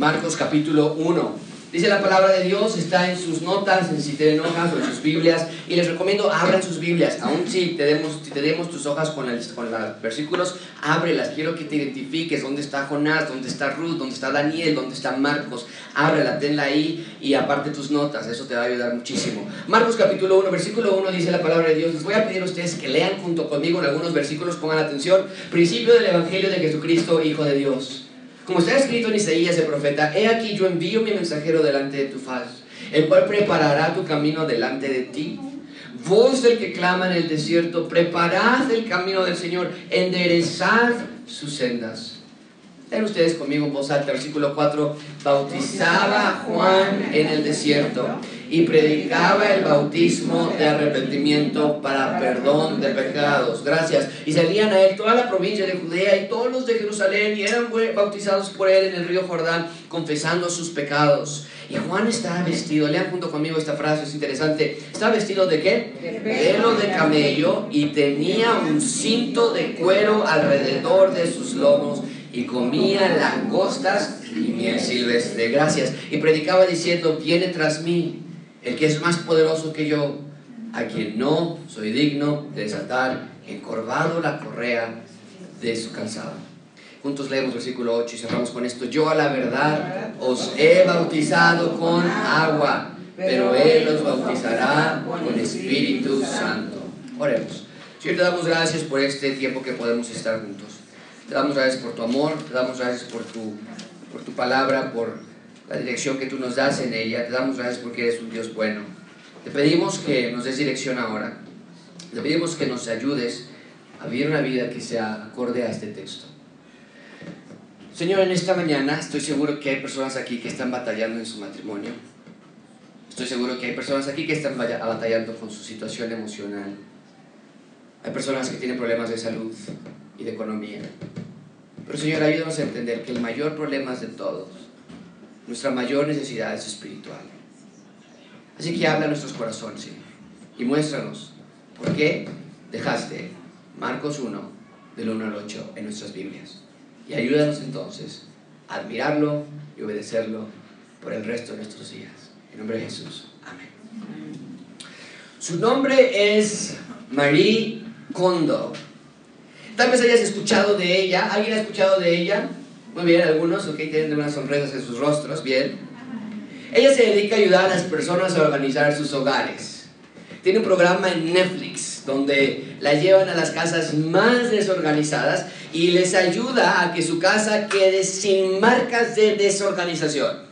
Marcos capítulo 1. Dice la palabra de Dios, está en sus notas, en si tienen hojas o en sus Biblias. Y les recomiendo, abran sus Biblias. Aún si te demos, te tus hojas con, con los versículos, ábrelas. Quiero que te identifiques dónde está Jonás, dónde está Ruth, dónde está Daniel, dónde está Marcos. Ábrela, tenla ahí y aparte tus notas. Eso te va a ayudar muchísimo. Marcos capítulo 1, versículo 1 dice la palabra de Dios. Les voy a pedir a ustedes que lean junto conmigo en algunos versículos, pongan atención. Principio del Evangelio de Jesucristo, Hijo de Dios. Como está escrito en Isaías el profeta, he aquí yo envío mi mensajero delante de tu faz, el cual preparará tu camino delante de ti. Voz del que clama en el desierto, preparad el camino del Señor, enderezad sus sendas. Ven ustedes conmigo en voz alta, versículo 4. Bautizaba Juan en el desierto y predicaba el bautismo de arrepentimiento para perdón de pecados. Gracias. Y salían a él toda la provincia de Judea y todos los de Jerusalén y eran bautizados por él en el río Jordán, confesando sus pecados. Y Juan estaba vestido, lean junto conmigo esta frase, es interesante. ¿Estaba vestido de qué? De pelo de camello y tenía un cinto de cuero alrededor de sus lomos y comía langostas y miel silvestre. Gracias. Y predicaba diciendo, viene tras mí el que es más poderoso que yo, a quien no soy digno de desatar encorvado la correa de su calzado. Juntos leemos versículo 8 y cerramos con esto. Yo a la verdad os he bautizado con agua, pero Él os bautizará con Espíritu Santo. Oremos. Señor, te damos gracias por este tiempo que podemos estar juntos. Te damos gracias por tu amor, te damos gracias por tu, por tu palabra, por la dirección que tú nos das en ella. Te damos gracias porque eres un Dios bueno. Te pedimos que nos des dirección ahora. Te pedimos que nos ayudes a vivir una vida que sea acorde a este texto. Señor, en esta mañana estoy seguro que hay personas aquí que están batallando en su matrimonio. Estoy seguro que hay personas aquí que están batallando con su situación emocional. Hay personas que tienen problemas de salud y de economía. Pero Señor, ayúdanos a entender que el mayor problema es de todos. Nuestra mayor necesidad es espiritual. Así que habla a nuestros corazones, Señor, y muéstranos por qué dejaste Marcos 1, del 1 al 8, en nuestras Biblias. Y ayúdanos entonces a admirarlo y obedecerlo por el resto de nuestros días. En nombre de Jesús. Amén. Su nombre es Marie Kondo. Tal vez hayas escuchado de ella. ¿Alguien ha escuchado de ella? Muy bien, algunos, ok, tienen unas sonrisas en sus rostros, bien. Ella se dedica a ayudar a las personas a organizar sus hogares. Tiene un programa en Netflix donde la llevan a las casas más desorganizadas y les ayuda a que su casa quede sin marcas de desorganización.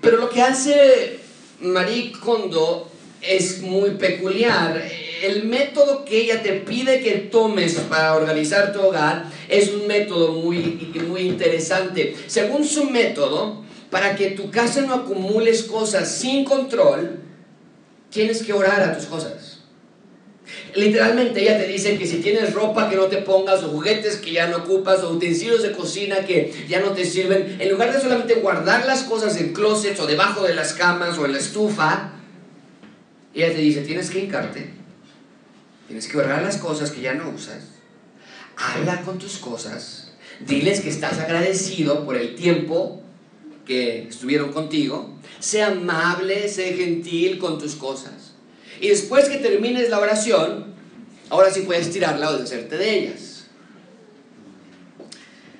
Pero lo que hace Marie Kondo es muy peculiar el método que ella te pide que tomes para organizar tu hogar es un método muy, muy interesante. Según su método, para que tu casa no acumules cosas sin control, tienes que orar a tus cosas. Literalmente ella te dice que si tienes ropa que no te pongas, o juguetes que ya no ocupas, o utensilios de cocina que ya no te sirven, en lugar de solamente guardar las cosas en closets o debajo de las camas o en la estufa, ella te dice, tienes que hincarte Tienes que ahorrar las cosas que ya no usas. Habla con tus cosas. Diles que estás agradecido por el tiempo que estuvieron contigo. Sé amable, sé gentil con tus cosas. Y después que termines la oración, ahora sí puedes tirarla o deshacerte de ellas.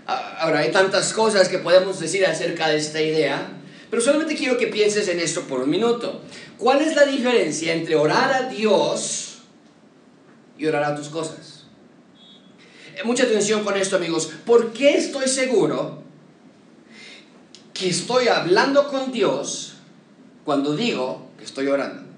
Ahora, hay tantas cosas que podemos decir acerca de esta idea, pero solamente quiero que pienses en esto por un minuto. ¿Cuál es la diferencia entre orar a Dios y orará tus cosas. Eh, mucha atención con esto, amigos. ¿Por qué estoy seguro que estoy hablando con Dios cuando digo que estoy orando?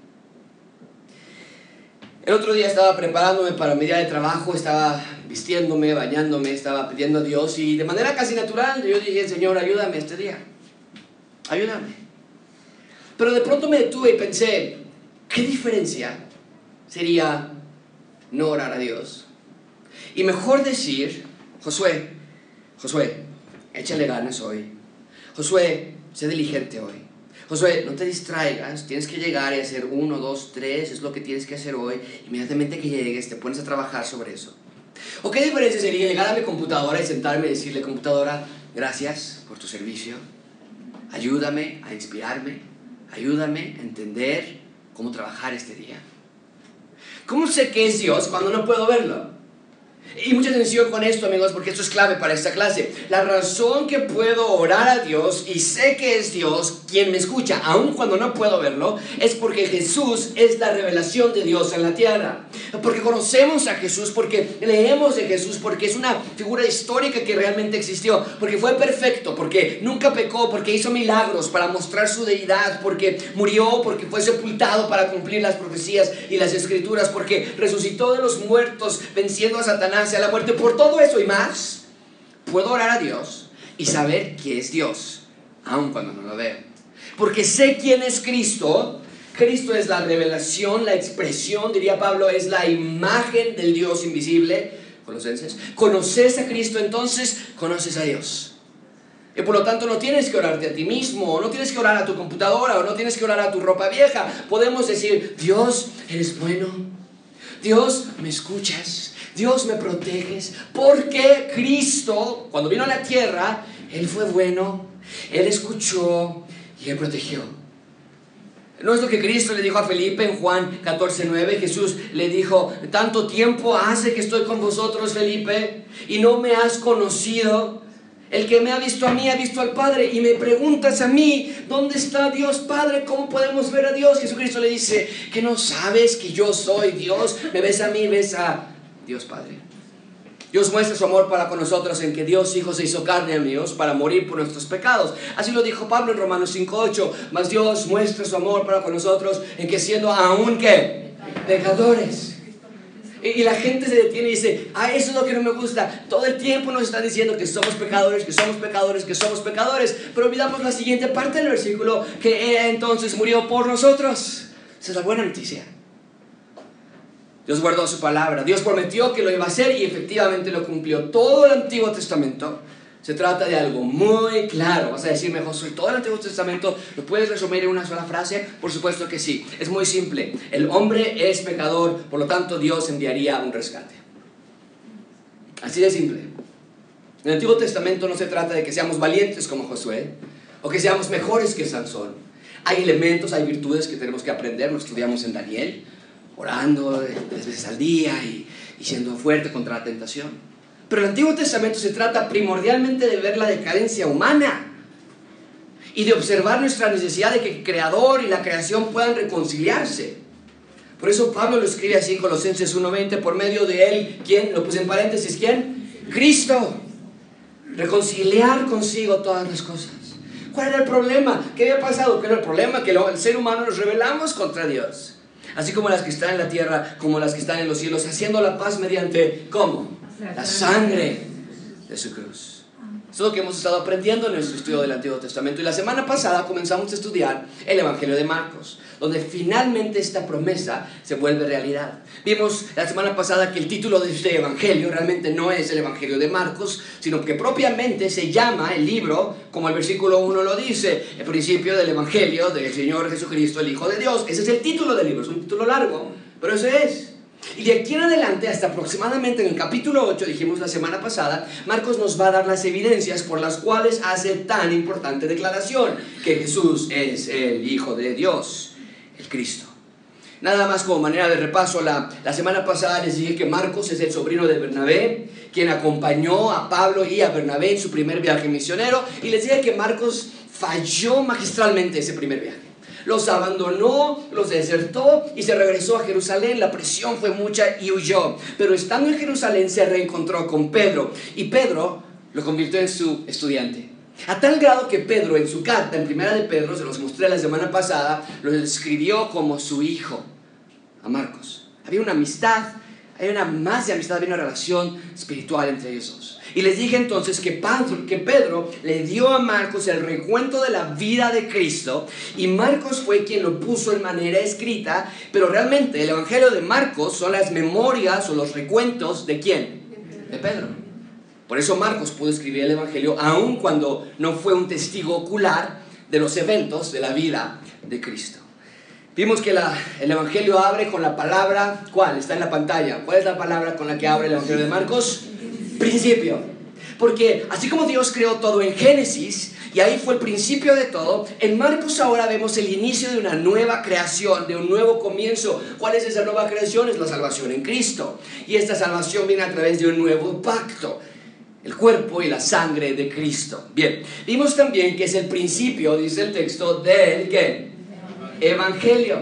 El otro día estaba preparándome para mi día de trabajo, estaba vistiéndome, bañándome, estaba pidiendo a Dios y de manera casi natural yo dije, Señor, ayúdame este día. Ayúdame. Pero de pronto me detuve y pensé, ¿qué diferencia sería no orar a Dios. Y mejor decir, Josué, Josué, échale ganas hoy. Josué, sé diligente hoy. Josué, no te distraigas, tienes que llegar y hacer uno, dos, tres, es lo que tienes que hacer hoy. Inmediatamente que llegues, te pones a trabajar sobre eso. ¿O qué diferencia sería llegar a mi computadora y sentarme y decirle, computadora, gracias por tu servicio. Ayúdame a inspirarme. Ayúdame a entender cómo trabajar este día. ¿Cómo sé que es Dios cuando no puedo verlo? Y mucha atención con esto, amigos, porque esto es clave para esta clase. La razón que puedo orar a Dios y sé que es Dios quien me escucha, aun cuando no puedo verlo, es porque Jesús es la revelación de Dios en la tierra. Porque conocemos a Jesús, porque leemos de Jesús, porque es una figura histórica que realmente existió, porque fue perfecto, porque nunca pecó, porque hizo milagros para mostrar su deidad, porque murió, porque fue sepultado para cumplir las profecías y las escrituras, porque resucitó de los muertos venciendo a Satanás hacia la muerte, por todo eso y más, puedo orar a Dios y saber que es Dios, aun cuando no lo veo. Porque sé quién es Cristo. Cristo es la revelación, la expresión, diría Pablo, es la imagen del Dios invisible. Colosenses. Conoces a Cristo, entonces conoces a Dios. Y por lo tanto no tienes que orarte a ti mismo, o no tienes que orar a tu computadora, o no tienes que orar a tu ropa vieja. Podemos decir, Dios, eres bueno. Dios, me escuchas. Dios me proteges, porque Cristo, cuando vino a la tierra, Él fue bueno, Él escuchó y Él protegió. No es lo que Cristo le dijo a Felipe en Juan 14, 9. Jesús le dijo, tanto tiempo hace que estoy con vosotros, Felipe, y no me has conocido. El que me ha visto a mí ha visto al Padre. Y me preguntas a mí, ¿dónde está Dios Padre? ¿Cómo podemos ver a Dios? Jesucristo le dice, que no sabes que yo soy Dios. Me ves a mí, ves a Dios Padre. Dios muestra su amor para con nosotros en que Dios Hijo se hizo carne, amigos, para morir por nuestros pecados. Así lo dijo Pablo en Romanos 5.8. Mas Dios muestra su amor para con nosotros en que siendo aún que pecadores. Y, la gente se detiene y dice, ah, eso es lo que no me gusta. Todo el tiempo nos están diciendo que somos pecadores, que somos pecadores, que somos pecadores. Pero olvidamos la siguiente parte del versículo, que entonces murió por nosotros. Esa es la buena noticia. Dios guardó su palabra. Dios prometió que lo iba a hacer y efectivamente lo cumplió. Todo el Antiguo Testamento se trata de algo muy claro. Vas a decirme, Josué, todo el Antiguo Testamento lo puedes resumir en una sola frase. Por supuesto que sí. Es muy simple. El hombre es pecador, por lo tanto Dios enviaría un rescate. Así de simple. En el Antiguo Testamento no se trata de que seamos valientes como Josué o que seamos mejores que Sansón. Hay elementos, hay virtudes que tenemos que aprender. Lo estudiamos en Daniel orando tres veces al día y, siendo fuerte contra la tentación. Pero el Antiguo Testamento se trata primordialmente de ver la decadencia humana y de observar nuestra necesidad de que el Creador y la creación puedan reconciliarse. Por eso Pablo lo escribe así en Colosenses 1.20, por medio de él, ¿quién? Lo puse en paréntesis, ¿quién? Cristo. Reconciliar consigo todas las cosas. ¿Cuál era el problema? ¿Qué había pasado? ¿Qué era el problema? Que el ser humano nos rebelamos contra Dios así como las que están en la tierra, como las que están en los cielos, haciendo la paz mediante, ¿cómo? La sangre de su cruz. Eso es lo que hemos estado aprendiendo en nuestro estudio del Antiguo Testamento. Y la semana pasada comenzamos a estudiar el Evangelio de Marcos, donde finalmente esta promesa se vuelve realidad. Vimos la semana pasada que el título de este Evangelio realmente no es el Evangelio de Marcos, sino que propiamente se llama el libro, como el versículo 1 lo dice, el principio del Evangelio del Señor Jesucristo, el Hijo de Dios. Ese es el título del libro, es un título largo, pero ese es. Y de aquí en adelante, hasta aproximadamente en el capítulo 8, dijimos la semana pasada, Marcos nos va a dar las evidencias por las cuales hace tan importante declaración que Jesús es el Hijo de Dios, el Cristo. Nada más como manera de repaso, la, la semana pasada les dije que Marcos es el sobrino de Bernabé, quien acompañó a Pablo y a Bernabé en su primer viaje misionero, y les dije que Marcos falló magistralmente ese primer viaje los abandonó, los desertó y se regresó a Jerusalén. La presión fue mucha y huyó. Pero estando en Jerusalén se reencontró con Pedro y Pedro lo convirtió en su estudiante. A tal grado que Pedro en su carta, en primera de Pedro, se los mostré la semana pasada, lo escribió como su hijo a Marcos. Había una amistad, hay una más de amistad, había una relación espiritual entre ellos dos. Y les dije entonces que Pedro, le dio a Marcos el recuento de la vida de Cristo y Marcos fue quien lo puso en manera escrita, pero realmente el Evangelio de Marcos son las memorias o los recuentos de quién? De Pedro. Por eso Marcos pudo escribir el Evangelio aun cuando no fue un testigo ocular de los eventos de la vida de Cristo. Vimos que el Evangelio abre con la palabra, ¿cuál? Está en la pantalla. ¿Cuál es la palabra con la que abre el Evangelio de Marcos? Principio. Porque así como Dios creó todo en Génesis, y ahí fue el principio de todo, en Marcos ahora vemos el inicio de una nueva creación, de un nuevo comienzo. ¿Cuál es esa nueva creación? Es la salvación en Cristo. Y esta salvación viene a través de un nuevo pacto el cuerpo y la sangre de Cristo. Bien, vimos también que es el principio, dice el texto, del ¿qué? Evangelio.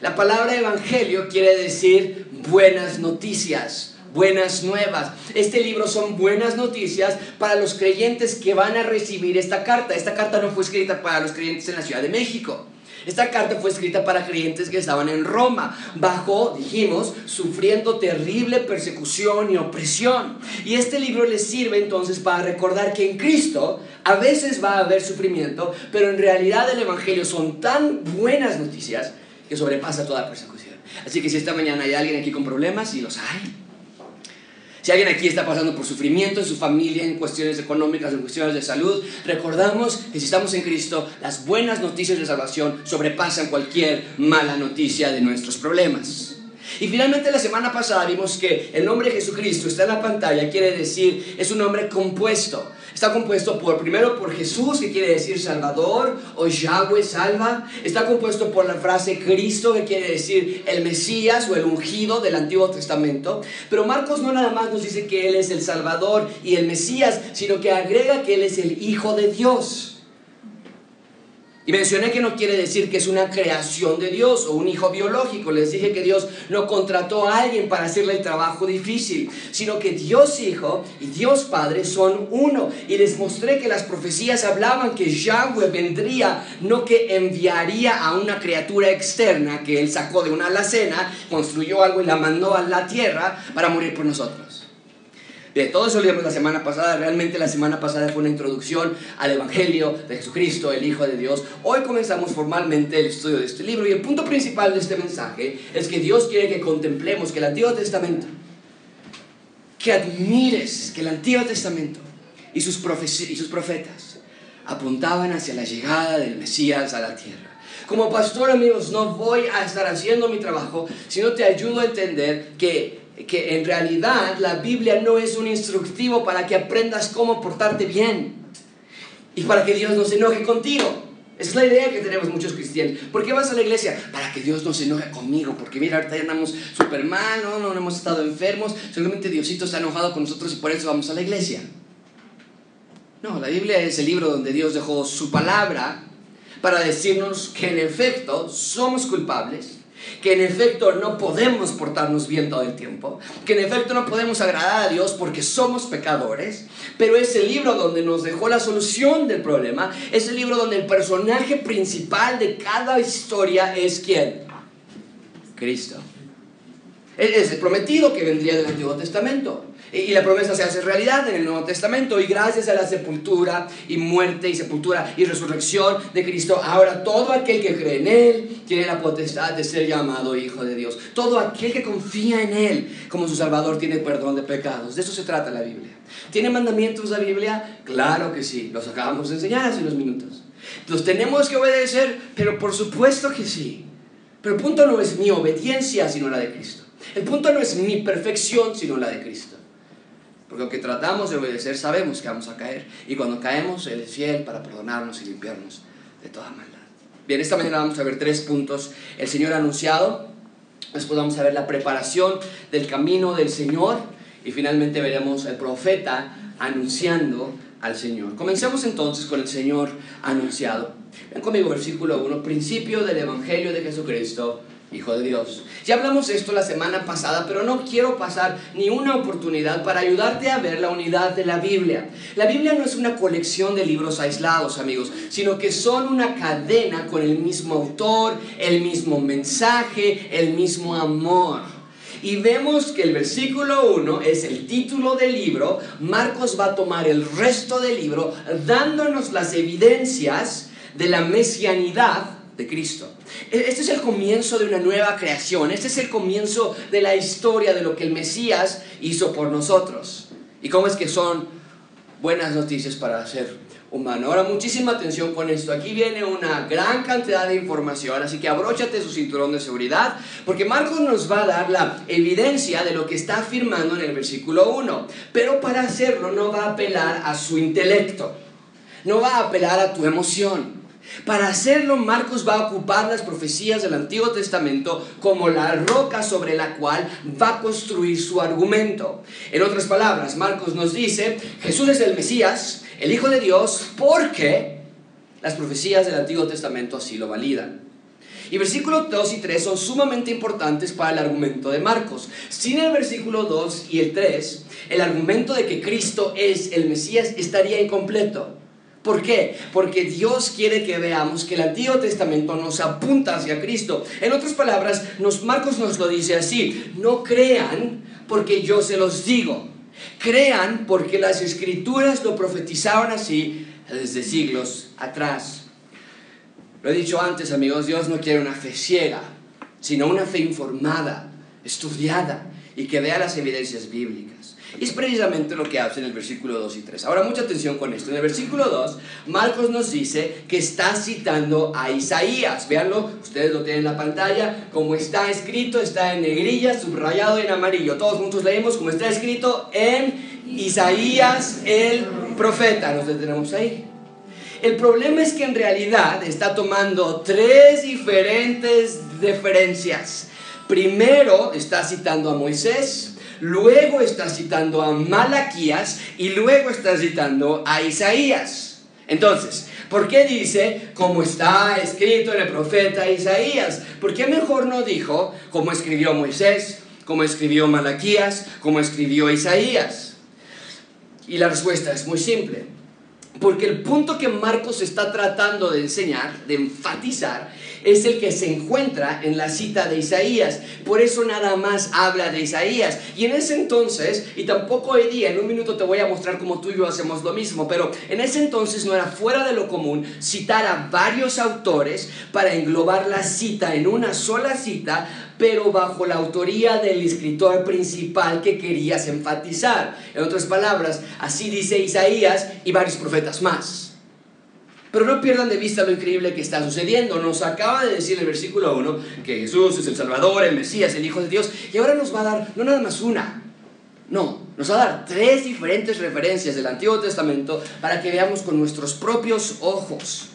La palabra evangelio quiere decir buenas noticias, buenas nuevas. Este libro son buenas noticias para los creyentes que van a recibir esta carta. Esta carta no fue escrita para los creyentes en la Ciudad de México. Esta carta fue escrita para creyentes que estaban en Roma, bajo, dijimos, sufriendo terrible persecución y opresión. Y este libro les sirve entonces para recordar que en Cristo a veces va a haber sufrimiento, pero en realidad el Evangelio son tan buenas noticias que sobrepasa toda persecución. Así que si esta mañana hay alguien aquí con problemas, y los hay, si alguien aquí está pasando por sufrimiento en su familia, en cuestiones económicas, en cuestiones de salud, recordamos que si estamos en Cristo, las buenas noticias de salvación sobrepasan cualquier mala noticia de nuestros problemas. Y finalmente la semana pasada vimos que el nombre de Jesucristo está en la pantalla, quiere decir, es un nombre compuesto. Está compuesto por, primero por Jesús, que quiere decir Salvador, o Yahweh salva. Está compuesto por la frase Cristo, que quiere decir el Mesías o el ungido del Antiguo Testamento. Pero Marcos no nada más nos dice que Él es el Salvador y el Mesías, sino que agrega que Él es el Hijo de Dios. Y mencioné que no quiere decir que es una creación de Dios o un hijo biológico. Les dije que Dios no contrató a alguien para hacerle el trabajo difícil, sino que Dios Hijo y Dios Padre son uno. Y les mostré que las profecías hablaban que Yahweh vendría, no que enviaría a una criatura externa que él sacó de una alacena, construyó algo y la mandó a la tierra para morir por nosotros. De todo eso lo vimos la semana pasada. Realmente la semana pasada fue una introducción al Evangelio de Jesucristo, el Hijo de Dios. Hoy comenzamos formalmente el estudio de este libro y el punto principal de este mensaje es que Dios quiere que contemplemos que el Antiguo Testamento, que admires que el Antiguo Testamento y sus, y sus profetas apuntaban hacia la llegada del Mesías a la tierra. Como pastor, amigos, no voy a estar haciendo mi trabajo, sino te ayudo a entender que que en realidad la Biblia no es un instructivo para que aprendas cómo portarte bien y para que Dios no se enoje contigo. Esa es la idea que tenemos muchos cristianos. ¿Por qué vas a la iglesia? Para que Dios no se enoje conmigo. Porque mira, ahorita ya andamos súper mal, ¿no? no hemos estado enfermos. Solamente Diosito está enojado con nosotros y por eso vamos a la iglesia. No, la Biblia es el libro donde Dios dejó su palabra para decirnos que en efecto somos culpables que en efecto no podemos portarnos bien todo el tiempo, que en efecto no podemos agradar a Dios porque somos pecadores, pero es el libro donde nos dejó la solución del problema, es el libro donde el personaje principal de cada historia es quién? Cristo. Es el prometido que vendría del Antiguo Testamento. Y la promesa se hace realidad en el Nuevo Testamento y gracias a la sepultura y muerte y sepultura y resurrección de Cristo, ahora todo aquel que cree en Él tiene la potestad de ser llamado Hijo de Dios. Todo aquel que confía en Él como su Salvador tiene perdón de pecados. De eso se trata la Biblia. ¿Tiene mandamientos la Biblia? Claro que sí, los acabamos de enseñar hace unos minutos. Los tenemos que obedecer, pero por supuesto que sí. Pero el punto no es mi obediencia, sino la de Cristo. El punto no es mi perfección, sino la de Cristo. Porque aunque tratamos de obedecer, sabemos que vamos a caer. Y cuando caemos, Él es fiel para perdonarnos y limpiarnos de toda maldad. Bien, esta mañana vamos a ver tres puntos. El Señor anunciado, después vamos a ver la preparación del camino del Señor y finalmente veremos el profeta anunciando al Señor. Comencemos entonces con el Señor anunciado. Ven conmigo versículo 1, principio del Evangelio de Jesucristo Hijo de Dios. Ya hablamos esto la semana pasada, pero no quiero pasar ni una oportunidad para ayudarte a ver la unidad de la Biblia. La Biblia no es una colección de libros aislados, amigos, sino que son una cadena con el mismo autor, el mismo mensaje, el mismo amor. Y vemos que el versículo 1 es el título del libro. Marcos va a tomar el resto del libro dándonos las evidencias de la mesianidad de Cristo. E-, este es el comienzo de una nueva creación, este es el comienzo de la historia de lo que el Mesías hizo por nosotros. ¿Y cómo es que son buenas noticias para hacer humano. Ahora, muchísima atención con esto. Aquí viene una gran cantidad de información, así que abróchate su cinturón de seguridad, porque Marcos nos va a dar la evidencia de lo que está afirmando en el versículo 1. Pero para hacerlo no va a apelar a su intelecto, no va a apelar a tu emoción. Para hacerlo, Marcos va a ocupar las profecías del Antiguo Testamento como la roca sobre la cual va a construir su argumento. En otras palabras, Marcos nos dice, Jesús es el Mesías, el Hijo de Dios porque las profecías del Antiguo Testamento así lo validan. Y versículos 2 y 3 son sumamente importantes para el argumento de Marcos. Sin el versículo 2 y el 3, el argumento de que Cristo es el Mesías estaría incompleto. ¿Por qué? Porque Dios quiere que veamos que el Antiguo Testamento nos apunta hacia Cristo. En otras palabras, nos, Marcos nos lo dice así, no crean porque yo se los digo. Crean porque las escrituras lo profetizaron así desde siglos atrás. Lo he dicho antes, amigos, Dios no quiere una fe ciega, sino una fe informada, estudiada y que vea las evidencias bíblicas. Es precisamente lo que hace en el versículo 2 y 3. Ahora, mucha atención con esto. En el versículo 2, Marcos nos dice que está citando a Isaías. Véanlo, ustedes lo tienen en la pantalla. Como está escrito, está en negrilla, subrayado en amarillo. Todos juntos leemos como está escrito en Isaías el profeta. Nos detenemos ahí. El problema es que en realidad está tomando tres diferentes referencias. Primero está citando a Moisés, luego está citando a Malaquías y luego está citando a Isaías. Entonces, ¿por qué dice como está escrito en el profeta Isaías? ¿Por qué mejor no dijo como escribió Moisés, como escribió Malaquías, como escribió Isaías? Y la respuesta es muy simple. Porque el punto que Marcos está tratando de enseñar, de enfatizar, es el que se encuentra en la cita de Isaías. Por eso nada más habla de Isaías. Y en ese entonces, y tampoco hoy día, en un minuto te voy a mostrar cómo tú y yo hacemos lo mismo, pero en ese entonces no era fuera de lo común citar a varios autores para englobar la cita en una sola cita, pero bajo la autoría del escritor principal que querías enfatizar. En otras palabras, así dice Isaías y varios profetas más. Pero no pierdan de vista lo increíble que está sucediendo. Nos acaba de decir en el versículo 1 que Jesús es el Salvador, el Mesías, el Hijo de Dios. Y ahora nos va a dar no nada más una, no, nos va a dar tres diferentes referencias del Antiguo Testamento para que veamos con nuestros propios ojos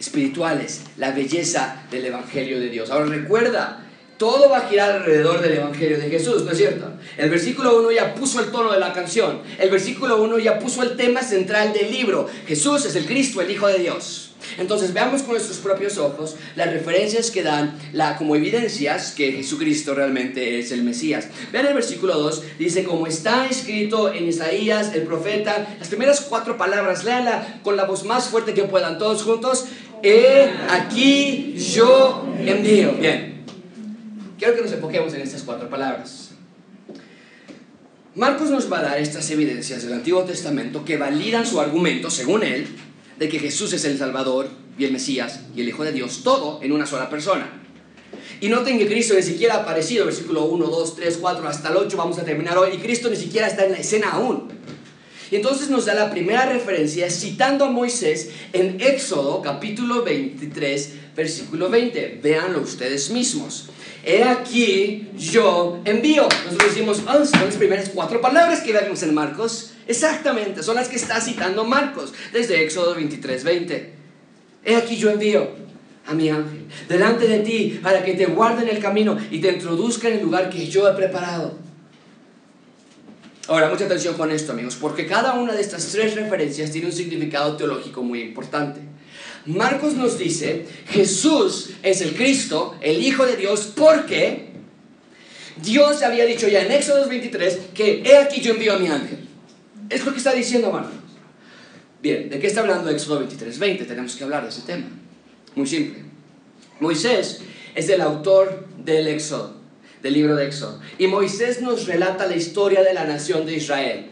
espirituales la belleza del Evangelio de Dios. Ahora recuerda, todo va a girar alrededor del Evangelio de Jesús, ¿no es cierto? El versículo 1 ya puso el tono de la canción. El versículo 1 ya puso el tema central del libro. Jesús es el Cristo, el Hijo de Dios. Entonces veamos con nuestros propios ojos las referencias que dan la, como evidencias que Jesucristo realmente es el Mesías. Vean el versículo 2, dice, como está escrito en Isaías, el profeta, las primeras cuatro palabras, léala con la voz más fuerte que puedan, todos juntos. He aquí yo envío. Bien, Quiero que nos enfoquemos en estas cuatro palabras. Marcos nos va a dar estas evidencias del Antiguo Testamento que validan su argumento, según él, de que Jesús es el Salvador y el Mesías y el Hijo de Dios, todo en una sola persona. Y noten que Cristo ni siquiera ha aparecido, versículo 1, 2, 3, 4, hasta el 8, vamos a terminar hoy, y Cristo ni siquiera está en la escena aún. Y entonces nos da la primera referencia citando a Moisés en Éxodo capítulo 23, versículo 20. Véanlo ustedes mismos he aquí yo envío. Nosotros decimos, oh, son las primeras cuatro palabras que vemos en Marcos. Exactamente, son las que está citando Marcos desde Éxodo 23, 20. He aquí yo envío a mi ángel delante de ti para que te guarde en el camino y te introduzca en el lugar que yo he preparado. Ahora, mucha atención con esto, amigos, porque cada una de estas tres referencias tiene un significado teológico muy importante. Marcos nos dice, Jesús es el Cristo, el Hijo de Dios, porque Dios había dicho ya en Éxodo 23 que he aquí yo envío a mi ángel. Es lo que está diciendo Marcos. Bien, ¿de qué está hablando Éxodo 23, 20? Tenemos que hablar de ese tema. Muy simple. Moisés es el autor del Éxodo, del libro de Éxodo. Y Moisés nos relata la historia de la nación de Israel.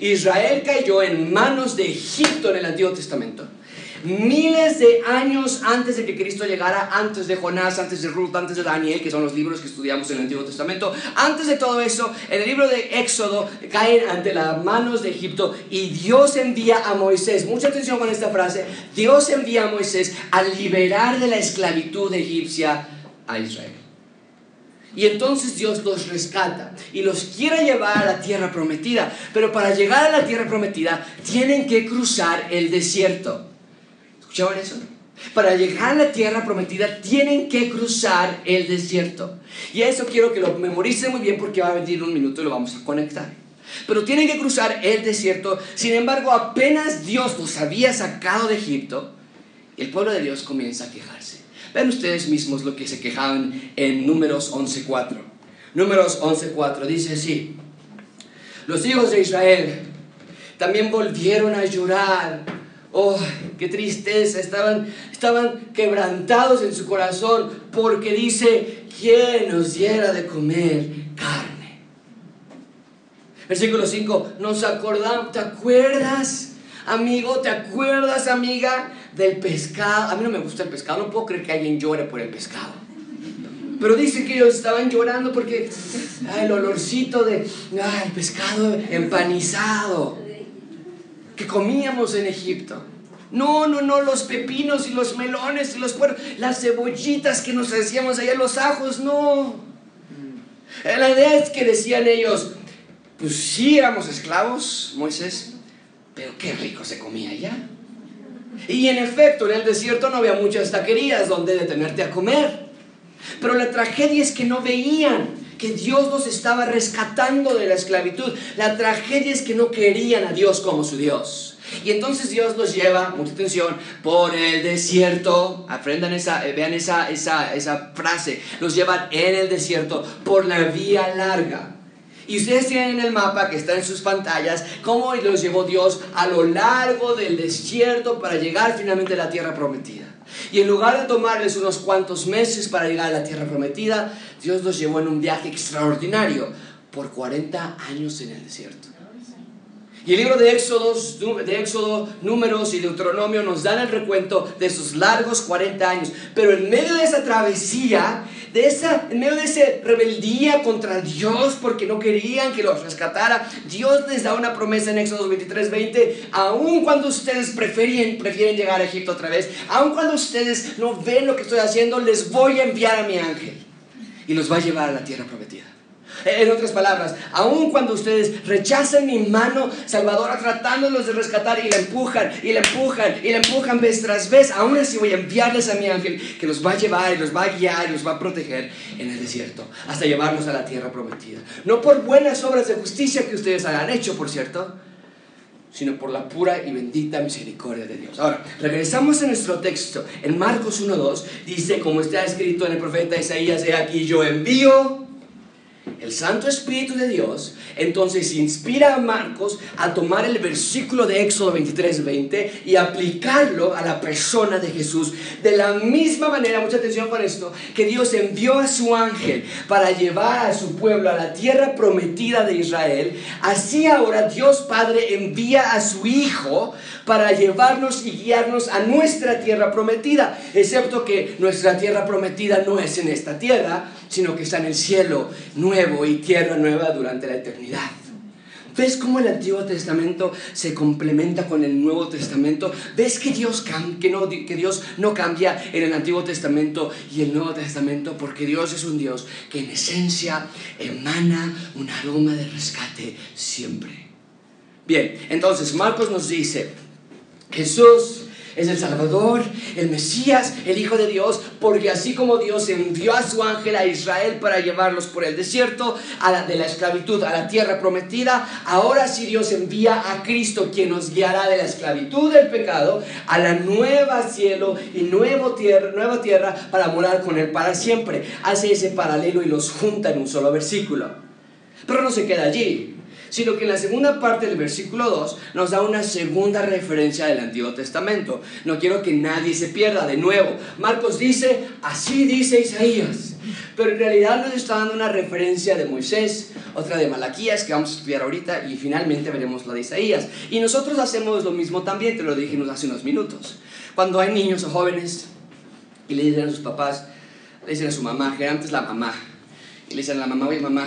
Israel cayó en manos de Egipto en el Antiguo Testamento. Miles de años antes de que Cristo llegara, antes de Jonás, antes de Ruth, antes de Daniel, que son los libros que estudiamos en el Antiguo Testamento. Antes de todo eso, el libro de Éxodo caen ante las manos de Egipto y Dios envía a Moisés. Mucha atención con esta frase. Dios envía a Moisés a liberar de la esclavitud egipcia a Israel. Y entonces Dios los rescata y los quiere llevar a la tierra prometida. Pero para llegar a la tierra prometida tienen que cruzar el desierto. ¿Escuchaban eso? Para llegar a la tierra prometida tienen que cruzar el desierto. Y eso quiero que lo memoricen muy bien porque va a venir un minuto y lo vamos a conectar. Pero tienen que cruzar el desierto. Sin embargo, apenas Dios los había sacado de Egipto, el pueblo de Dios comienza a quejarse. Vean ustedes mismos lo que se quejaban en Números 11.4. Números 11.4 dice así. Los hijos de Israel también volvieron a llorar. Oh, qué tristeza. Estaban, estaban quebrantados en su corazón porque dice, ¿quién nos diera de comer carne? Versículo 5, nos acordamos, ¿te acuerdas, amigo? ¿Te acuerdas, amiga? del pescado. A mí no me gusta el pescado, no puedo creer que alguien llore por el pescado. Pero dice que ellos estaban llorando porque el olorcito de el pescado empanizado que comíamos en Egipto. No, no, no, los pepinos y los melones y los puerros, las cebollitas que nos hacíamos allá, los ajos, no. La idea es que decían ellos, pues sí éramos esclavos, Moisés, pero qué rico se comía allá. Y en efecto, en el desierto no había muchas taquerías donde detenerte a comer. Pero la tragedia es que no veían que Dios los estaba rescatando de la esclavitud. La tragedia es que no querían a Dios como su Dios. Y entonces Dios los lleva, mucha atención, por el desierto. Aprendan esa, eh, vean esa, esa, esa frase. Los llevan en el desierto por la vía larga. Y ustedes tienen en el mapa que está en sus pantallas cómo los llevó Dios a lo largo del desierto para llegar finalmente a la tierra prometida. Y en lugar de tomarles unos cuantos meses para llegar a la tierra prometida, Dios los llevó en un viaje extraordinario por 40 años en el desierto. Y el libro de Éxodo, de Éxodo, Números y Deuteronomio nos dan el recuento de sus largos 40 años. Pero en medio de esa travesía, de esa, en medio de esa rebeldía contra Dios porque no querían que los rescatara, Dios les da una promesa en Éxodo 23, 20, aun cuando ustedes prefieren, prefieren llegar a Egipto otra vez, aun cuando ustedes no ven lo que estoy haciendo, les voy a enviar a mi ángel y los va a llevar a la tierra prometida. En otras palabras, aun cuando ustedes rechazan mi mano salvadora tratándolos de rescatar y la empujan y la empujan y la empujan vez tras vez, aún así voy a enviarles a mi ángel que los va a llevar y los va a guiar y los va a proteger en el desierto hasta llevarlos a la tierra prometida. No por buenas obras de justicia que ustedes hayan hecho, por cierto, sino por la pura y bendita misericordia de Dios. Ahora, regresamos a nuestro texto. En Marcos 1.2 dice, como está escrito en el profeta Isaías, he aquí yo envío el Santo Espíritu de Dios, entonces inspira a Marcos a tomar el versículo de Éxodo 23, 20 y aplicarlo a la persona de Jesús. De la misma manera, mucha atención con esto, que Dios envió a su ángel para llevar a su pueblo a la tierra prometida de Israel, así ahora Dios Padre envía a su Hijo para llevarnos y guiarnos a nuestra tierra prometida, excepto que nuestra tierra prometida no es en esta tierra, sino que está en el cielo nuevo y tierra nueva durante la eternidad. ¿Ves cómo el Antiguo Testamento se complementa con el Nuevo Testamento? ¿Ves que Dios, que, no, que Dios no cambia en el Antiguo Testamento y el Nuevo Testamento? Porque Dios es un Dios que en esencia emana un aroma de rescate siempre. Bien, entonces Marcos nos dice, Jesús es el Salvador, el Mesías, el Hijo de Dios, porque así como Dios envió a su ángel a Israel para llevarlos por el desierto, a la, de la esclavitud a la tierra prometida, ahora sí Dios envía a Cristo, quien nos guiará de la esclavitud del pecado a la nueva cielo y nuevo tierra, nueva tierra para morar con Él para siempre. Hace ese paralelo y los junta en un solo versículo. Pero no se queda allí sino que en la segunda parte del versículo 2 nos da una segunda referencia del Antiguo Testamento. No quiero que nadie se pierda. De nuevo, Marcos dice, así dice Isaías. Pero en realidad nos está dando una referencia de Moisés, otra de Malaquías que vamos a estudiar ahorita y finalmente veremos la de Isaías. Y nosotros hacemos lo mismo también, te lo dijimos hace unos minutos. Cuando hay niños o jóvenes y le dicen a sus papás, le dicen a su mamá, que antes la mamá, y le dicen a la mamá, oye mamá,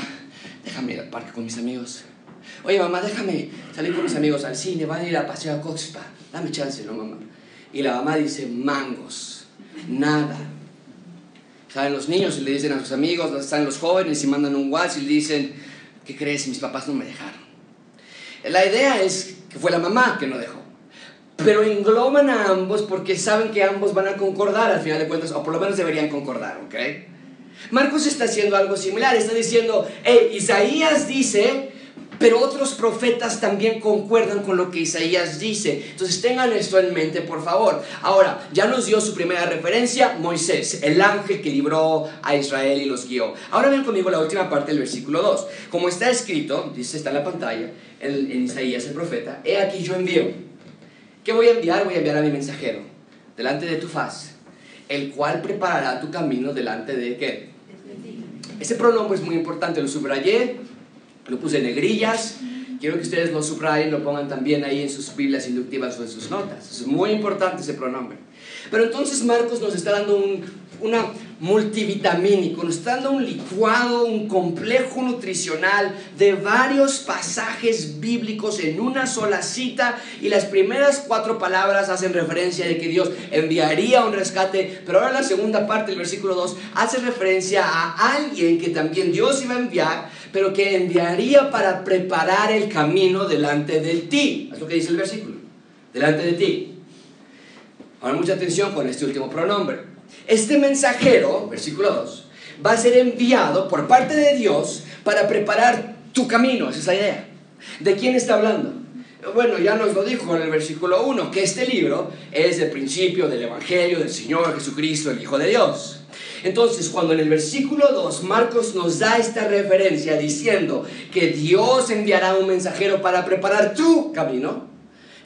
déjame ir al parque con mis amigos. Oye mamá, déjame salir con mis amigos al cine, van a ir a pasear a Coxpa, dame chance, ¿no mamá? Y la mamá dice, mangos, nada. Salen los niños y le dicen a sus amigos, están los jóvenes y mandan un WhatsApp y le dicen, ¿qué crees? Mis papás no me dejaron. La idea es que fue la mamá que no dejó. Pero engloban a ambos porque saben que ambos van a concordar al final de cuentas, o por lo menos deberían concordar, ¿ok? Marcos está haciendo algo similar, está diciendo, hey, Isaías dice pero otros profetas también concuerdan con lo que Isaías dice. Entonces tengan esto en mente, por favor. Ahora, ya nos dio su primera referencia, Moisés, el ángel que libró a Israel y los guió. Ahora ven conmigo la última parte del versículo 2. Como está escrito, dice, está en la pantalla, en, en Isaías el profeta, he aquí yo envío. ¿Qué voy a enviar? Voy a enviar a mi mensajero, delante de tu faz, el cual preparará tu camino delante de qué? Ese pronombre es muy importante, lo subrayé lo puse en negrillas. Quiero que ustedes lo subrayen, lo pongan también ahí en sus Biblias inductivas o en sus notas. Es muy importante ese pronombre. Pero entonces Marcos nos está dando un, una multivitamínico, nos está dando un licuado, un complejo nutricional de varios pasajes bíblicos en una sola cita y las primeras cuatro palabras hacen referencia de que Dios enviaría un rescate, pero ahora la segunda parte del versículo 2 hace referencia a alguien que también Dios iba a enviar, pero que enviaría para preparar el camino delante de ti. Es lo que dice el versículo, delante de ti. Ahora mucha atención con este último pronombre. Este mensajero, versículo 2, va a ser enviado por parte de Dios para preparar tu camino. Esa es la idea. ¿De quién está hablando? Bueno, ya nos lo dijo en el versículo 1, que este libro es el principio del Evangelio del Señor Jesucristo, el Hijo de Dios. Entonces, cuando en el versículo 2 Marcos nos da esta referencia diciendo que Dios enviará un mensajero para preparar tu camino,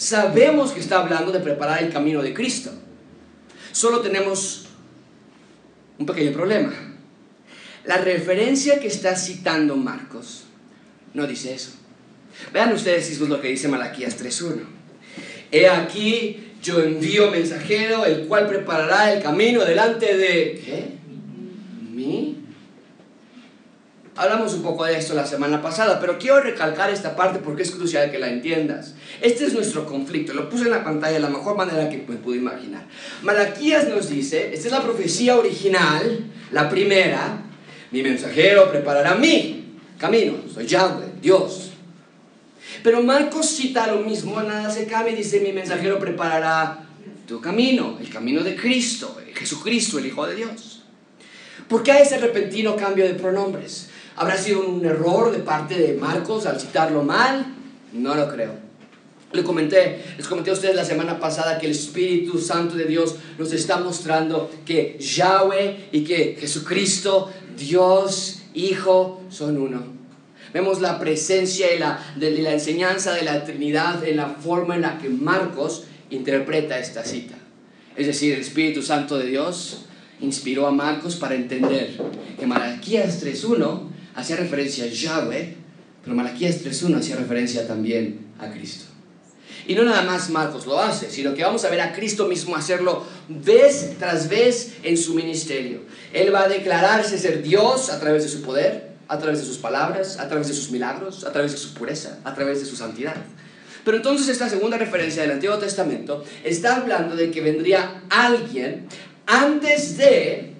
sabemos que está hablando de preparar el camino de Cristo. Solo tenemos un pequeño problema. La referencia que está citando Marcos no dice eso. Vean ustedes si es lo que dice Malaquías 3.1. He aquí, yo envío mensajero, el cual preparará el camino delante de... ¿Qué? ¿Mí? Hablamos un poco de esto la semana pasada, pero quiero recalcar esta parte porque es crucial que la entiendas. Este es nuestro conflicto, lo puse en la pantalla de la mejor manera que me pude imaginar. Malaquías nos dice, esta es la profecía original, la primera, mi mensajero preparará mi camino, soy Yahweh, Dios. Pero Marcos cita lo mismo, nada se cambia dice, mi mensajero preparará tu camino, el camino de Cristo, Jesucristo, el Hijo de Dios. ¿Por qué hay ese repentino cambio de pronombres? ¿Habrá sido un error de parte de Marcos al citarlo mal? No lo creo. Les comenté, les comenté a ustedes la semana pasada que el Espíritu Santo de Dios nos está mostrando que Yahweh y que Jesucristo, Dios, Hijo, son uno. Vemos la presencia y la, de la enseñanza de la Trinidad en la forma en la que Marcos interpreta esta cita. Es decir, el Espíritu Santo de Dios inspiró a Marcos para entender que Malaquías 3.1 hacía referencia a Yahweh, pero Malaquías 3.1 hacía referencia también a Cristo. Y no nada más Marcos lo hace, sino que vamos a ver a Cristo mismo hacerlo vez tras vez en su ministerio. Él va a declararse ser Dios a través de su poder, a través de sus palabras, a través de sus milagros, a través de su pureza, a través de su santidad. Pero entonces esta segunda referencia del Antiguo Testamento está hablando de que vendría alguien antes de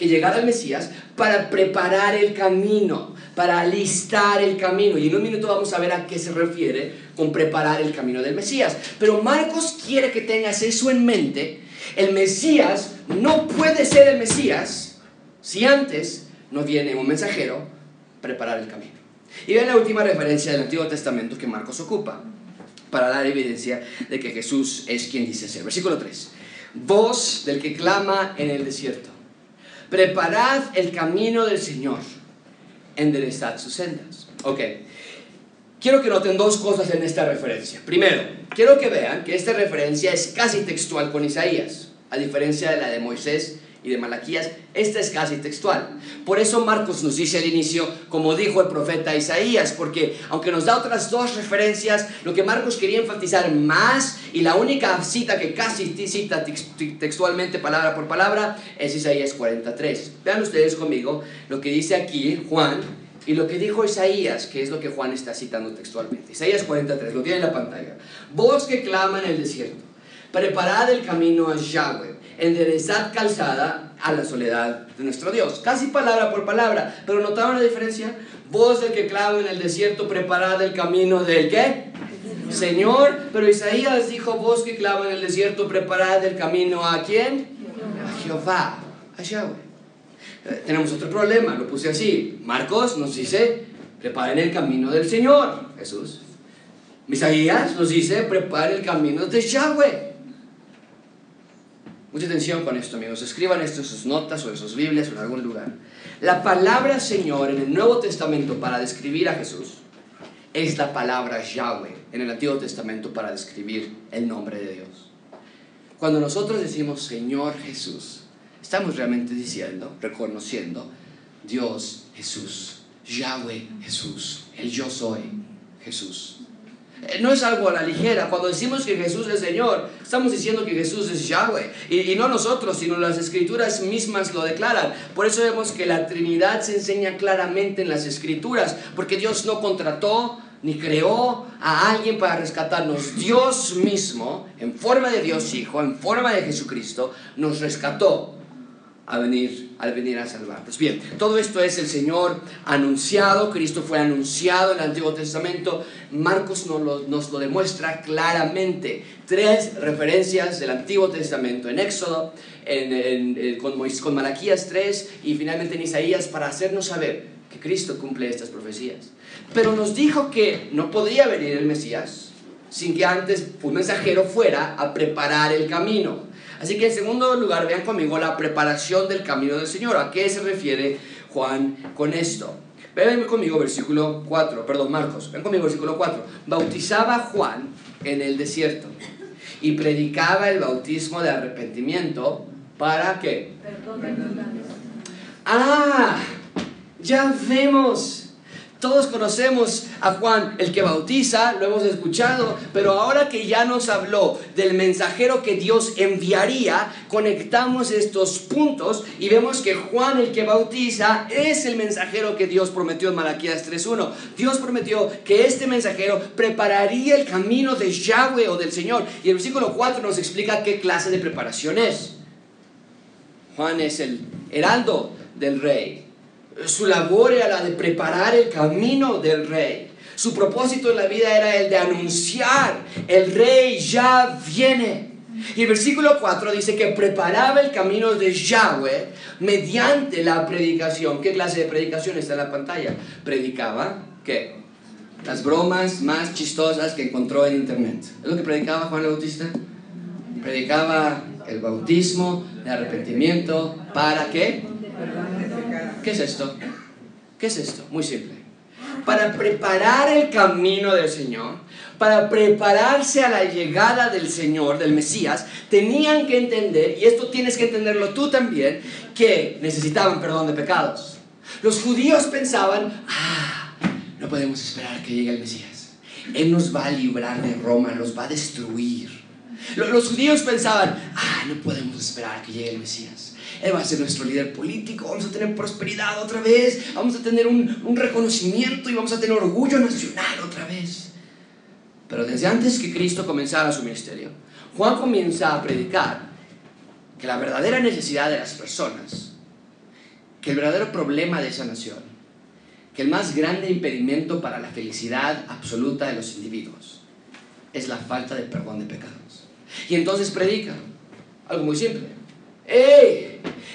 que llegara el Mesías para preparar el camino, para alistar el camino. Y en un minuto vamos a ver a qué se refiere con preparar el camino del Mesías. Pero Marcos quiere que tengas eso en mente. El Mesías no puede ser el Mesías si antes no viene un mensajero preparar el camino. Y vean la última referencia del Antiguo Testamento que Marcos ocupa para dar evidencia de que Jesús es quien dice ser. Versículo 3. Voz del que clama en el desierto Preparad el camino del Señor, enderezad sus sendas. Ok, quiero que noten dos cosas en esta referencia. Primero, quiero que vean que esta referencia es casi textual con Isaías, a diferencia de la de Moisés y de Malaquías, esta es casi textual. Por eso Marcos nos dice al inicio, como dijo el profeta Isaías, porque aunque nos da otras dos referencias, lo que Marcos quería enfatizar más y la única cita que casi cita textualmente palabra por palabra es Isaías 43. Vean ustedes conmigo lo que dice aquí Juan y lo que dijo Isaías, que es lo que Juan está citando textualmente. Isaías 43, lo tiene en la pantalla. Voz que clama en el desierto, preparad el camino a Yahweh enderezad calzada a la soledad de nuestro Dios. Casi palabra por palabra, pero ¿notaron la diferencia? Voz del que clava en el desierto, preparad el camino del qué? Señor, pero Isaías dijo, voz que clava en el desierto, preparad el camino a quién? A Jehová, a Yahweh. Eh, tenemos otro problema, lo puse así. Marcos nos dice, preparen el camino del Señor, Jesús. Isaías nos dice, preparen el camino de Yahweh. Mucha atención con esto, amigos. Escriban esto en sus notas o en sus Biblias o en algún lugar. La palabra Señor en el Nuevo Testamento para describir a Jesús es la palabra Yahweh en el Antiguo Testamento para describir el nombre de Dios. Cuando nosotros decimos Señor Jesús, estamos realmente diciendo, reconociendo Dios Jesús, Yahweh Jesús, el yo soy Jesús. Eh, no es algo a la ligera. Cuando decimos que Jesús es Señor, estamos diciendo que Jesús es Yahweh. Y, y, no nosotros, sino las escrituras mismas lo declaran. Por eso vemos que la Trinidad se enseña claramente en las escrituras. Porque Dios no contrató ni creó a alguien para rescatarnos. Dios mismo, en forma de Dios Hijo, en forma de Jesucristo, nos rescató a venir, al venir a salvarnos. Bien, todo esto es el Señor anunciado, Cristo fue anunciado en el Antiguo Testamento, Marcos nos lo, nos lo demuestra claramente. Tres referencias del Antiguo Testamento, en Éxodo, con, con Malaquías 3 y finalmente en Isaías, para hacernos saber que Cristo cumple estas profecías. Pero nos dijo que no podía venir el Mesías sin que antes un mensajero fuera a preparar el camino. Así que en segundo lugar, vean conmigo la preparación del camino del Señor. ¿A qué se refiere Juan con esto? Vean conmigo versículo 4, perdón, Marcos, ven conmigo versículo 4. Bautizaba Juan en el desierto y predicaba el bautismo de arrepentimiento para qué? Ah, ya vemos todos conocemos a Juan, el que bautiza, lo hemos escuchado, pero ahora que ya nos habló del mensajero que Dios enviaría, conectamos estos puntos y vemos que Juan, el que bautiza, es el mensajero que Dios prometió en Malaquías 3.1. Dios prometió que este mensajero prepararía el camino de Yahweh o del Señor. Y el versículo 4 nos explica qué clase de preparación es. Juan es el heraldo del rey su labor era la de preparar el camino del rey. Su propósito en la vida era el de anunciar, el rey ya viene. Y el versículo 4 dice que preparaba el camino de Yahweh mediante la predicación. ¿Qué clase de predicación está en la pantalla? Predicaba, ¿qué? Las bromas más chistosas que encontró en internet. ¿Es lo que predicaba Juan el Bautista? Predicaba el bautismo de arrepentimiento. ¿Para qué? ¿Qué es esto? ¿Qué es esto? Muy simple. Para preparar el camino del Señor, para prepararse a la llegada del Señor, del Mesías, tenían que entender, y esto tienes que entenderlo tú también, que necesitaban perdón de pecados. Los judíos pensaban, ah, no podemos esperar que llegue el Mesías. Él nos va a librar de Roma, nos va a destruir. Los judíos pensaban, ah, no podemos esperar que llegue el Mesías. Él va a ser nuestro líder político, vamos a tener prosperidad otra vez, vamos a tener un, un reconocimiento y vamos a tener orgullo nacional otra vez. Pero desde antes que Cristo comenzara su ministerio, Juan comienza a predicar que la verdadera necesidad de las personas, que el verdadero problema de esa nación, que el más grande impedimento para la felicidad absoluta de los individuos es la falta de perdón de pecados. Y entonces predica algo muy simple. ¡Ey!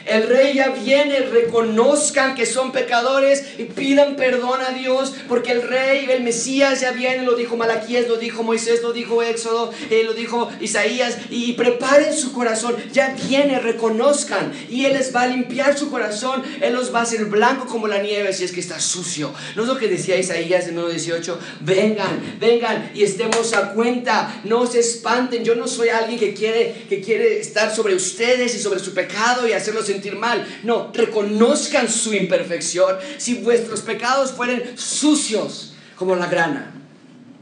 El rey ya viene, reconozcan que son pecadores y pidan perdón a Dios, porque el rey, el Mesías ya viene, lo dijo Malaquías, lo dijo Moisés, lo dijo Éxodo, eh, lo dijo Isaías, y preparen su corazón, ya viene, reconozcan, y Él les va a limpiar su corazón, Él los va a hacer blanco como la nieve si es que está sucio. ¿No es lo que decía Isaías en 1.18? Vengan, vengan y estemos a cuenta, no se espanten, yo no soy alguien que quiere, que quiere estar sobre ustedes y sobre su pecado y hacerlos sentir mal. No, reconozcan su imperfección. Si vuestros pecados fueren sucios como la grana,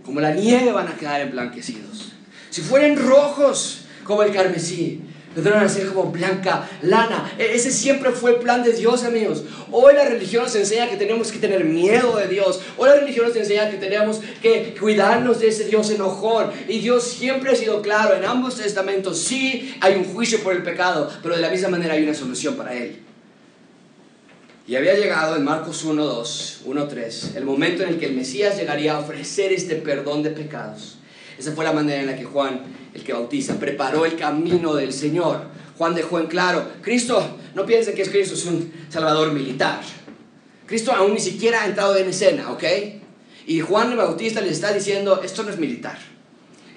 como la nieve van a quedar emblanquecidos. Si fueren rojos como el carmesí, vendrán a ser como blanca lana. E-, ese siempre fue el plan de Dios, amigos. Hoy la religión nos enseña que tenemos que tener miedo de Dios. Hoy la religión nos enseña que tenemos que cuidarnos de ese Dios enojón. Y Dios siempre ha sido claro en ambos testamentos. Sí, hay un juicio por el pecado, pero de la misma manera hay una solución para él. Y había llegado en Marcos 1, 2, 1, 3, el momento en el que el Mesías llegaría a ofrecer este perdón de pecados. Esa fue la manera en la que Juan, el que bautiza, preparó el camino del Señor. Juan dejó en claro, Cristo, no piensen que es Cristo, es un salvador militar. Cristo aún ni siquiera ha entrado en escena, ¿ok? Y Juan el Bautista le está diciendo, esto no es militar,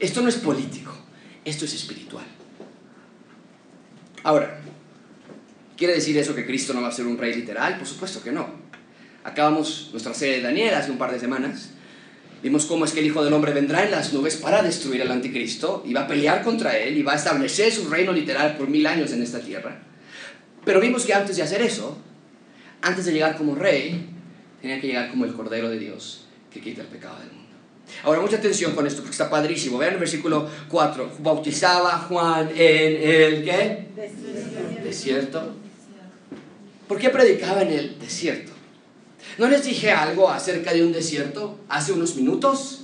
esto no es político, esto es espiritual. Ahora, ¿quiere decir eso que Cristo no va a ser un rey literal? Por supuesto que no. Acabamos nuestra serie de Daniel hace un par de semanas Vimos cómo es que el Hijo del Hombre vendrá en las nubes para destruir al anticristo y va a pelear contra él y va a establecer su reino literal por mil años en esta tierra. Pero vimos que antes de hacer eso, antes de llegar como rey, tenía que llegar como el Cordero de Dios que quita el pecado del mundo. Ahora, mucha atención con esto porque está padrísimo. Vean el versículo 4. Bautizaba Juan en el ¿qué? Desierto. desierto. ¿Por qué predicaba en el desierto? ¿No les dije algo acerca de un desierto hace unos minutos?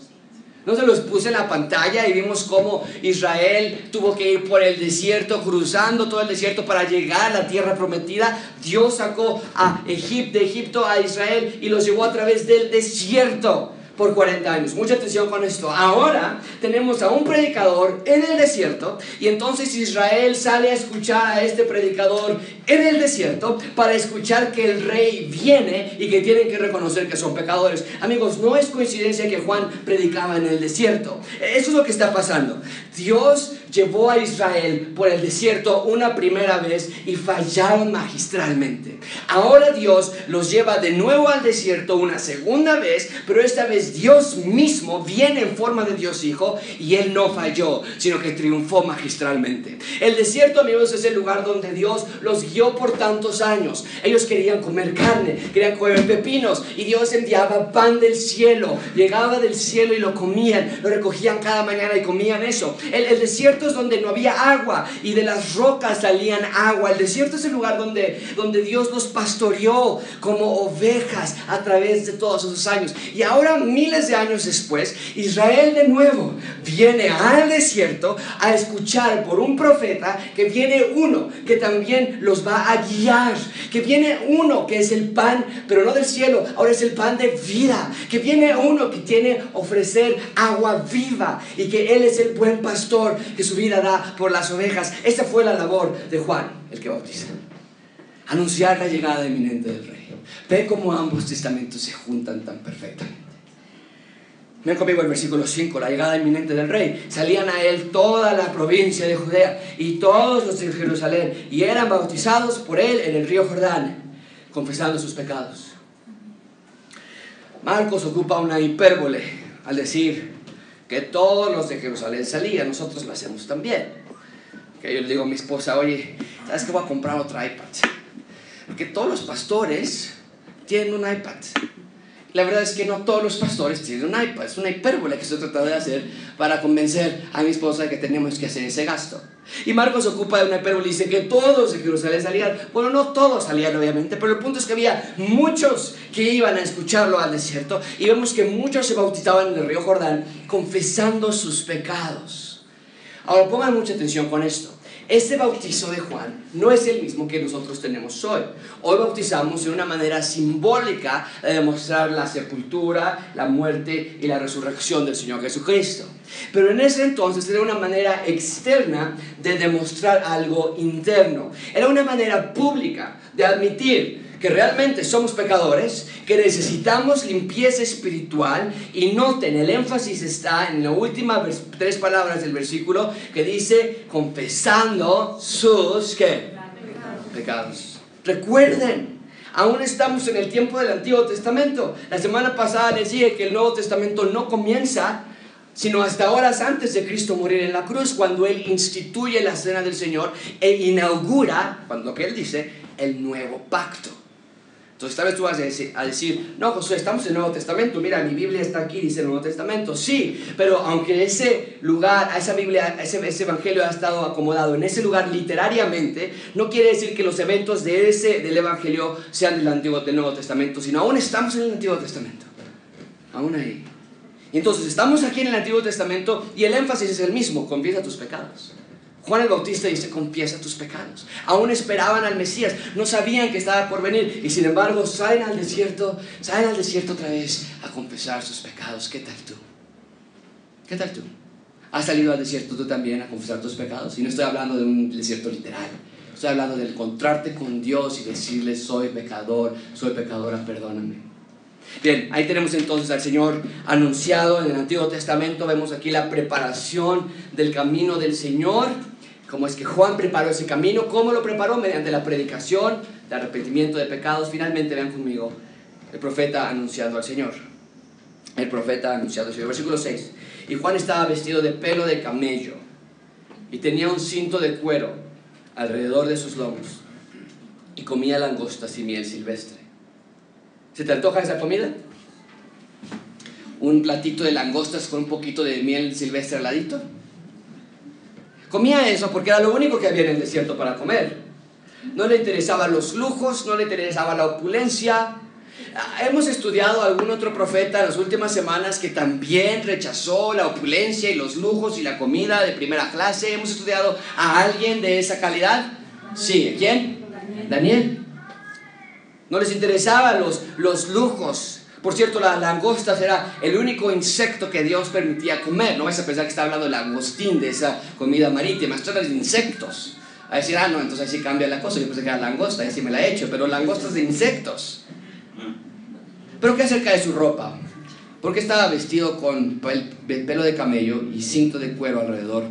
¿No se los puse en la pantalla y vimos cómo Israel tuvo que ir por el desierto, cruzando todo el desierto para llegar a la tierra prometida? Dios sacó a Egipto, de Egipto a Israel y los llevó a través del desierto por 40 años. Mucha atención con esto. Ahora tenemos a un predicador en el desierto y entonces Israel sale a escuchar a este predicador en el desierto para escuchar que el rey viene y que tienen que reconocer que son pecadores. Amigos, no es coincidencia que Juan predicaba en el desierto. Eso es lo que está pasando. Dios llevó a Israel por el desierto una primera vez y fallaron magistralmente. Ahora Dios los lleva de nuevo al desierto una segunda vez, pero esta vez Dios mismo viene en forma de Dios Hijo y Él no falló, sino que triunfó magistralmente. El desierto, amigos, es el lugar donde Dios los guió por tantos años. Ellos querían comer carne, querían comer pepinos y Dios enviaba pan del cielo, llegaba del cielo y lo comían, lo recogían cada mañana y comían eso. El, desierto donde no había agua y de las rocas salían agua. El desierto es el lugar donde, donde Dios los pastoreó como ovejas a través de todos esos años. Y ahora, miles de años después, Israel de nuevo viene al desierto a escuchar por un profeta que viene uno que también los va a guiar, que viene uno que es el pan, pero no del cielo, ahora es el pan de vida, que viene uno que tiene ofrecer agua viva y que Él es el buen pastor, que su vida da por las ovejas. Esa fue la labor de Juan, el que bautiza. Anunciar la llegada inminente del rey. Ve cómo ambos testamentos se juntan tan perfectamente. Ven conmigo el versículo 5, la llegada inminente del rey. Salían a él toda la provincia de Judea y todos los de Jerusalén y eran bautizados por él en el río Jordán, confesando sus pecados. Marcos ocupa una hipérbole al decir que todos los de Jerusalén salían, nosotros lo hacemos también. Que yo le digo a mi esposa, oye, ¿sabes que voy a comprar otro iPad? Porque todos los pastores tienen un iPad. La verdad es que no todos los pastores tienen un iPad. Es una hipérbole que estoy tratando de hacer para convencer a mi esposa de que tenemos que hacer ese gasto. Y Marcos ocupa de una hipérbole y dice que todos de Jerusalén salían. Bueno, no todos salían obviamente, pero el punto es que había muchos que iban a escucharlo al desierto y vemos que muchos se bautizaban en el río Jordán confesando sus pecados. Ahora pongan mucha atención con esto. Este bautizo de Juan no es el mismo que nosotros tenemos hoy. Hoy bautizamos de una manera simbólica de demostrar la sepultura, la muerte y la resurrección del Señor Jesucristo. Pero en ese entonces era una manera externa de demostrar algo interno. Era una manera pública de admitir que realmente somos pecadores, que necesitamos limpieza espiritual y noten, el énfasis está en las últimas tres palabras del versículo que dice confesando sus ¿qué? pecados. Recuerden, aún estamos en el tiempo del Antiguo Testamento. La semana pasada les dije que el Nuevo Testamento no comienza sino hasta horas antes de Cristo morir en la cruz, cuando Él instituye la cena del Señor e inaugura, cuando que Él dice, el nuevo pacto. Entonces tal vez tú vas a decir, no, Josué, estamos en el Nuevo Testamento, mira, mi Biblia está aquí, dice el Nuevo Testamento, sí, pero aunque ese lugar, esa Biblia, ese, ese Evangelio ha estado acomodado en ese lugar literariamente, no quiere decir que los eventos de ese, del Evangelio sean del, Antiguo, del Nuevo Testamento, sino aún estamos en el Antiguo Testamento, aún ahí. Y entonces estamos aquí en el Antiguo Testamento y el énfasis es el mismo, confiesa tus pecados. Juan el Bautista dice, confiesa tus pecados. Aún esperaban al Mesías, no sabían que estaba por venir y sin embargo salen al desierto, salen al desierto otra vez a confesar sus pecados. ¿Qué tal tú? ¿Qué tal tú? ¿Has salido al desierto tú también a confesar tus pecados? Y no estoy hablando de un desierto literal. Estoy hablando de encontrarte con Dios y decirle, soy pecador, soy pecadora, perdóname. Bien, ahí tenemos entonces al Señor anunciado en el Antiguo Testamento. Vemos aquí la preparación del camino del Señor. Cómo es que Juan preparó ese camino. ¿Cómo lo preparó? Mediante la predicación, el arrepentimiento de pecados. Finalmente, vean conmigo, el profeta anunciado al Señor. El profeta anunciado al Señor. Versículo 6. Y Juan estaba vestido de pelo de camello y tenía un cinto de cuero alrededor de sus lomos y comía langostas y miel silvestre. ¿Se te antoja esa comida? Un platito de langostas con un poquito de miel silvestre al ladito. Comía eso porque era lo único que había en el desierto para comer. No le interesaban los lujos, no le interesaba la opulencia. Ah, hemos estudiado a algún otro profeta en las últimas semanas que también rechazó la opulencia y los lujos y la comida de primera clase. Hemos estudiado a alguien de esa calidad. Sí, ¿quién? Daniel. No les interesaban los, los lujos. Por cierto, las langostas era el único insecto que Dios permitía comer. No vas a pensar que está hablando de langostín, de esa comida marítima. Esto de insectos. A decir, ah, no, entonces así cambia la cosa. Yo pensé que era langosta, y así me la he hecho. Pero langostas de insectos. Pero ¿qué acerca de su ropa? Porque estaba vestido con pelo de camello y cinto de cuero alrededor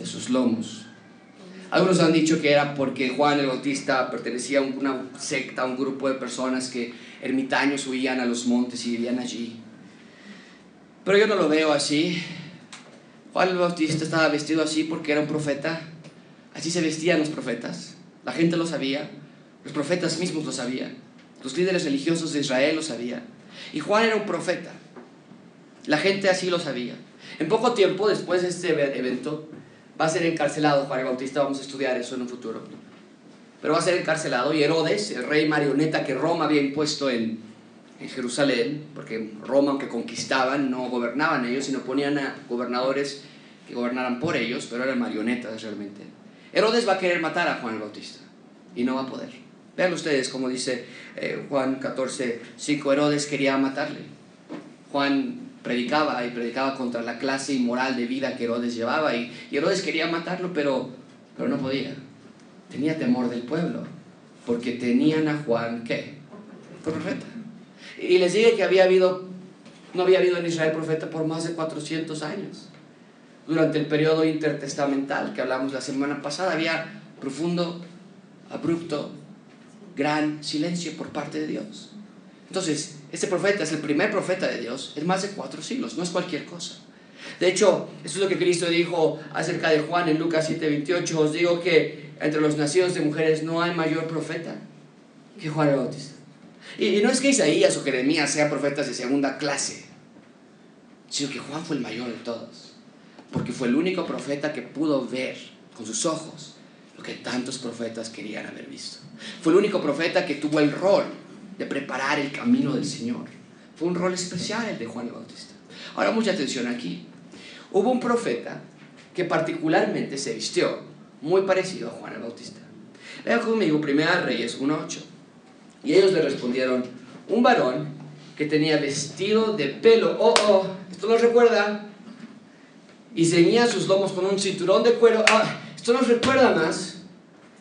de sus lomos. Algunos han dicho que era porque Juan el Bautista pertenecía a una secta, a un grupo de personas que ermitaños huían a los montes y vivían allí. Pero yo no lo veo así. Juan el Bautista estaba vestido así porque era un profeta. Así se vestían los profetas. La gente lo sabía. Los profetas mismos lo sabían. Los líderes religiosos de Israel lo sabían. Y Juan era un profeta. La gente así lo sabía. En poco tiempo después de este evento, va a ser encarcelado Juan el Bautista, vamos a estudiar eso en un futuro. Pero va a ser encarcelado y Herodes, el rey marioneta que Roma había impuesto en, en Jerusalén, porque Roma, aunque conquistaban, no gobernaban ellos, sino ponían a gobernadores que gobernaran por ellos, pero eran marionetas realmente. Herodes va a querer matar a Juan el Bautista y no va a poder. Vean ustedes como dice eh, Juan 14, 5, Herodes quería matarle. Juan predicaba y predicaba contra la clase inmoral de vida que Herodes llevaba y, Herodes quería matarlo, pero, pero no podía. Tenía temor del pueblo, porque tenían a Juan, ¿qué? Profeta. Y les dije que había habido, no había habido en Israel profeta por más de 400 años. Durante el periodo intertestamental que hablamos la semana pasada, había profundo, abrupto, gran silencio por parte de Dios. Entonces, este profeta es el primer profeta de Dios en más de cuatro siglos, no es cualquier cosa. De hecho, eso es lo que Cristo dijo acerca de Juan en Lucas 7:28. Os digo que entre los nacidos de mujeres no hay mayor profeta que Juan el Bautista. Y, no es que Isaías o Jeremías sean profetas de segunda clase, sino que Juan fue el mayor de todos. Porque fue el único profeta que pudo ver con sus ojos lo que tantos profetas querían haber visto. Fue el único profeta que tuvo el rol de preparar el camino del Señor. Fue un rol especial el de Juan el Bautista. Ahora mucha atención aquí. Hubo un profeta que particularmente se vistió muy parecido a Juan el Bautista. Vean conmigo, Primera Reyes 1.8. Y ellos le respondieron, un varón que tenía vestido de pelo, oh, oh, esto nos recuerda, y ceñía sus lomos con un cinturón de cuero, ah, esto nos recuerda más.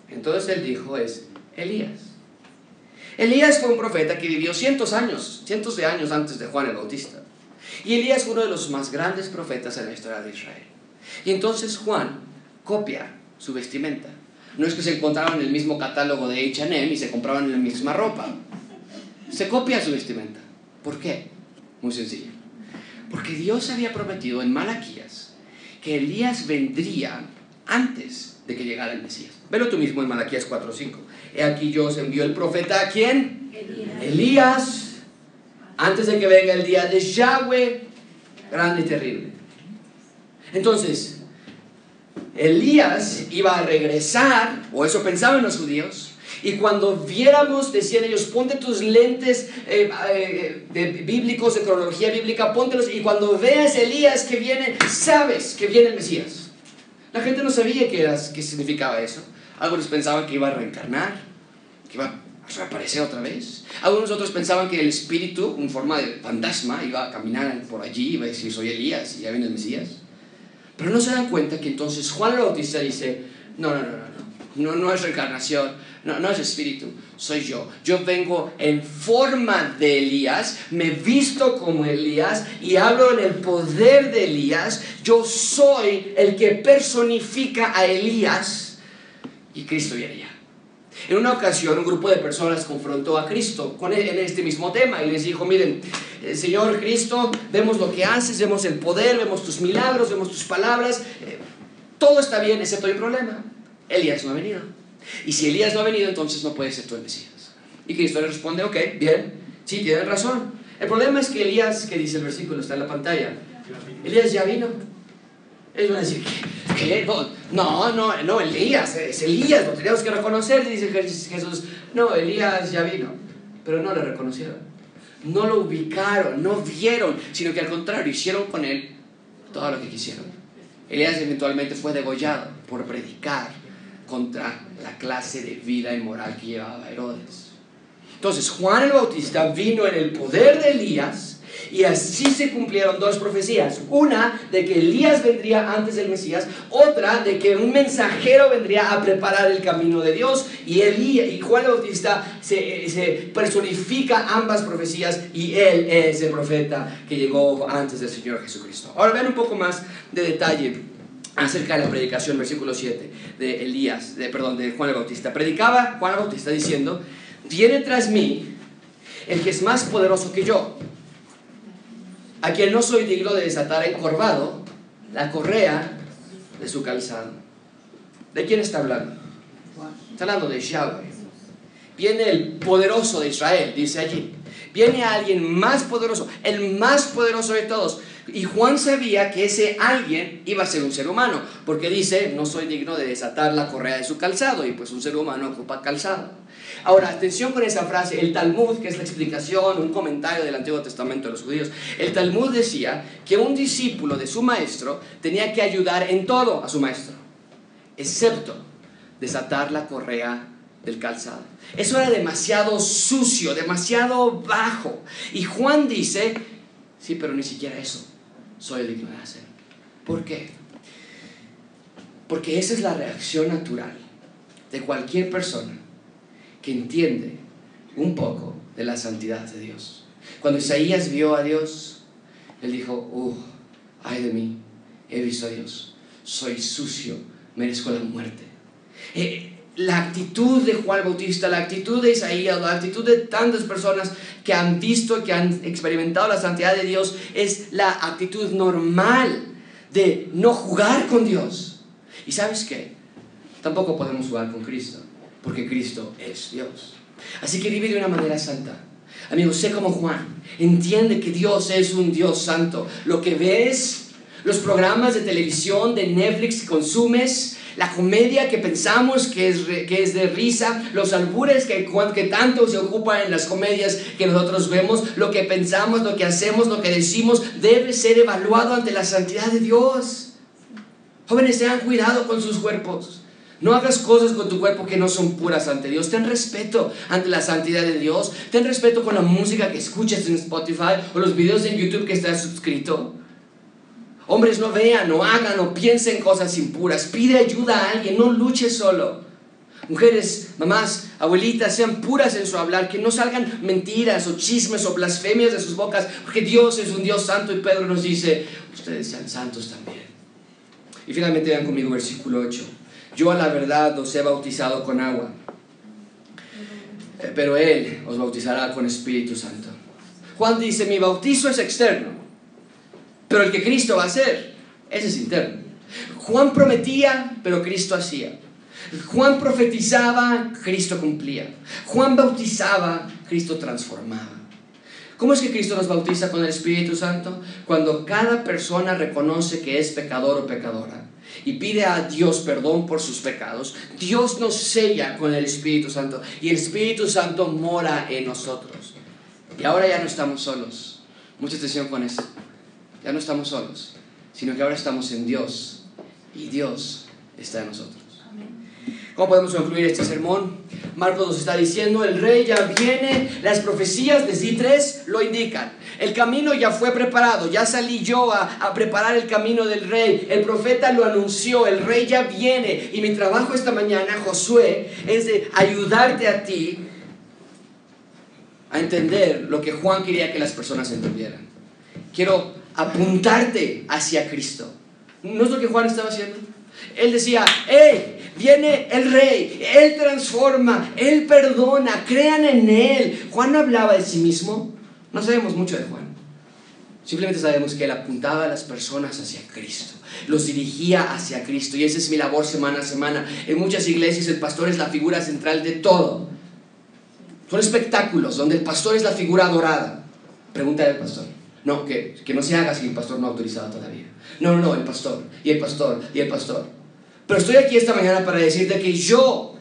Entonces él dijo, es Elías. Elías fue un profeta que vivió cientos años, cientos de años antes de Juan el Bautista. Y Elías fue uno de los más grandes profetas en la historia de Israel. Y entonces Juan copia su vestimenta. No es que se encontraban en el mismo catálogo de HM y se compraban la misma ropa. Se copia su vestimenta. ¿Por qué? Muy sencillo. Porque Dios había prometido en Malaquías que Elías vendría antes de que llegara el Mesías. Velo tú mismo en Malaquías 4:5. He aquí yo os envío el profeta a quién? Elías. Elías, antes de que venga el día de Yahweh, grande y terrible. Entonces, Elías iba a regresar, o eso pensaban los judíos, y cuando viéramos, decían ellos, ponte tus lentes eh, eh, de bíblicos, de cronología bíblica, póntelos, y cuando veas Elías que viene, sabes que viene el Mesías. La gente no sabía qué, era, qué significaba eso. Algunos pensaban que iba a reencarnar, que iba a reaparecer otra vez. Algunos otros pensaban que el espíritu, en forma de fantasma, iba a caminar por allí, iba a decir, soy Elías, y ya viene el Mesías. Pero no se dan cuenta que entonces Juan el Bautista dice, no, no, no, no, no, no, no es reencarnación, no, no es espíritu, soy yo. Yo vengo en forma de Elías, me visto como Elías y hablo en el poder de Elías. Yo soy el que personifica a Elías y Cristo viene ya. En una ocasión un grupo de personas confrontó a Cristo con él en este mismo tema y les dijo, miren, eh, Señor Cristo, vemos lo que haces, vemos el poder, vemos tus milagros, vemos tus palabras, eh, todo está bien excepto hay un problema, Elías no ha venido. Y si Elías no ha venido, entonces no puede ser tú el Mesías. Y Cristo le responde, ok, bien, sí, tienen razón. El problema es que Elías, que dice el versículo, está en la pantalla, Elías ya vino. Ellos van a decir, ¿qué? No, no, no, Elías, es Elías, lo teníamos que reconocer, dice Jesús. No, Elías ya vino, pero no le reconocieron. No lo ubicaron, no vieron, sino que al contrario, hicieron con él todo lo que quisieron. Elías eventualmente fue degollado por predicar contra la clase de vida inmoral que llevaba Herodes. Entonces, Juan el Bautista vino en el poder de Elías y así se cumplieron dos profecías. Una de que Elías vendría antes del Mesías, otra de que un mensajero vendría a preparar el camino de Dios. Y, Elías, y Juan el Bautista se, se personifica ambas profecías y él es el profeta que llegó antes del Señor Jesucristo. Ahora vean un poco más de detalle acerca de la predicación, versículo 7 de Elías, de, perdón, de Juan el Bautista. Predicaba Juan el Bautista diciendo, viene tras mí el que es más poderoso que yo a quien no soy digno de desatar encorvado la correa de su calzado. ¿De quién está hablando? Está hablando de Yahweh. Viene el poderoso de Israel, dice allí. Viene alguien más poderoso, el más poderoso de todos. Y Juan sabía que ese alguien iba a ser un ser humano, porque dice, no soy digno de desatar la correa de su calzado, y pues un ser humano ocupa calzado. Ahora, atención con esa frase, el Talmud, que es la explicación, un comentario del Antiguo Testamento de los judíos, el Talmud decía que un discípulo de su maestro tenía que ayudar en todo a su maestro, excepto desatar la correa del calzado. Eso era demasiado sucio, demasiado bajo. Y Juan dice, sí, pero ni siquiera eso soy digno de hacer. ¿Por qué? Porque esa es la reacción natural de cualquier persona que entiende un poco de la santidad de Dios. Cuando Isaías vio a Dios, él dijo, uh, ay de mí, he visto a Dios, soy sucio, merezco la muerte. Eh, la actitud de Juan Bautista, la actitud de Isaías, la actitud de tantas personas que han visto, que han experimentado la santidad de Dios, es la actitud normal de no jugar con Dios. ¿Y sabes qué? Tampoco podemos jugar con Cristo porque Cristo es Dios. Así que vive de una manera santa. Amigo, sé como Juan, entiende que Dios es un Dios santo. Lo que ves, los programas de televisión, de Netflix que consumes, la comedia que pensamos que es, que es de risa, los albures que, que tanto se ocupan en las comedias que nosotros vemos, lo que pensamos, lo que hacemos, lo que decimos, debe ser evaluado ante la santidad de Dios. Jóvenes, tengan cuidado con sus cuerpos. No hagas cosas con tu cuerpo que no son puras ante Dios. Ten respeto ante la santidad de Dios. Ten respeto con la música que escuchas en Spotify o los videos en YouTube que estás suscrito. Hombres, no vean, no hagan, no piensen cosas impuras. Pide ayuda a alguien, no luches solo. Mujeres, mamás, abuelitas, sean puras en su hablar, que no salgan mentiras o chismes o blasfemias de sus bocas, porque Dios es un Dios santo y Pedro nos dice, ustedes sean santos también. Y finalmente vean conmigo versículo 8. Yo a la verdad os he bautizado con agua, eh, pero Él os bautizará con Espíritu Santo. Juan dice, mi bautizo es externo, pero el que Cristo va a ser, ese es interno. Juan prometía, pero Cristo hacía. Juan profetizaba, Cristo cumplía. Juan bautizaba, Cristo transformaba. ¿Cómo es que Cristo nos bautiza con el Espíritu Santo? Cuando cada persona reconoce que es pecador o pecadora y pide a Dios perdón por sus pecados, Dios nos sella con el Espíritu Santo y el Espíritu Santo mora en nosotros. Y ahora ya no estamos solos. Mucha atención con eso. Ya no estamos solos, sino que ahora estamos en Dios y Dios está en nosotros. ¿Cómo podemos concluir este sermón? Marcos nos está diciendo, el rey ya viene, las profecías de C3 lo indican. El camino ya fue preparado, ya salí yo a, a, preparar el camino del rey. El profeta lo anunció, el rey ya viene. Y mi trabajo esta mañana, Josué, es de ayudarte a ti a entender lo que Juan quería que las personas entendieran. Quiero apuntarte hacia Cristo. ¿No es lo que Juan estaba haciendo? Él decía, hey, viene el rey, Él transforma, Él perdona, crean en Él. Juan hablaba de sí mismo. No sabemos mucho de Juan. Simplemente sabemos que Él apuntaba a las personas hacia Cristo, los dirigía hacia Cristo. Y esa es mi labor semana a semana. En muchas iglesias el pastor es la figura central de todo. Son espectáculos donde el pastor es la figura adorada. Pregunta del pastor. No, que, que no se haga si el pastor no ha autorizado todavía. No, no, no, el pastor, y el pastor, y el pastor. Pero estoy aquí esta mañana para decirte que yo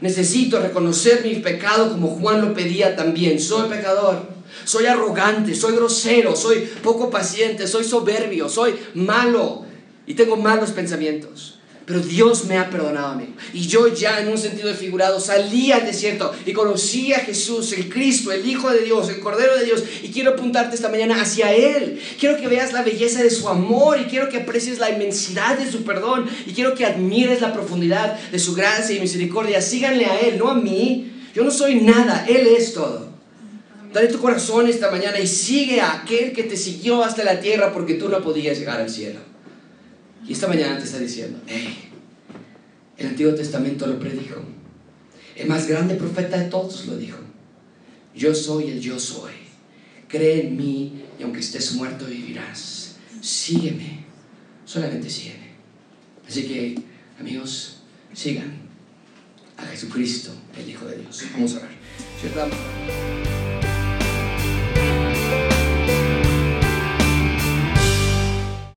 necesito reconocer mi pecado como Juan lo pedía también. Soy pecador, soy arrogante, soy grosero, soy poco paciente, soy soberbio, soy malo y tengo malos pensamientos. Pero Dios me ha perdonado a mí. Y yo ya en un sentido figurado salí al desierto y conocí a Jesús, el Cristo, el Hijo de Dios, el Cordero de Dios. Y quiero apuntarte esta mañana hacia Él. Quiero que veas la belleza de su amor y quiero que aprecies la inmensidad de su perdón. Y quiero que admires la profundidad de su gracia y misericordia. Síganle a Él, no a mí. Yo no soy nada, Él es todo. Dale tu corazón esta mañana y sigue a aquel que te siguió hasta la tierra porque tú no podías llegar al cielo. Y esta mañana te está diciendo, hey, el Antiguo Testamento lo predijo. El más grande profeta de todos lo dijo. Yo soy el yo soy. Cree en mí y aunque estés muerto vivirás. Sígueme. Solamente sígueme. Así que, amigos, sigan a Jesucristo, el Hijo de Dios. Vamos a orar.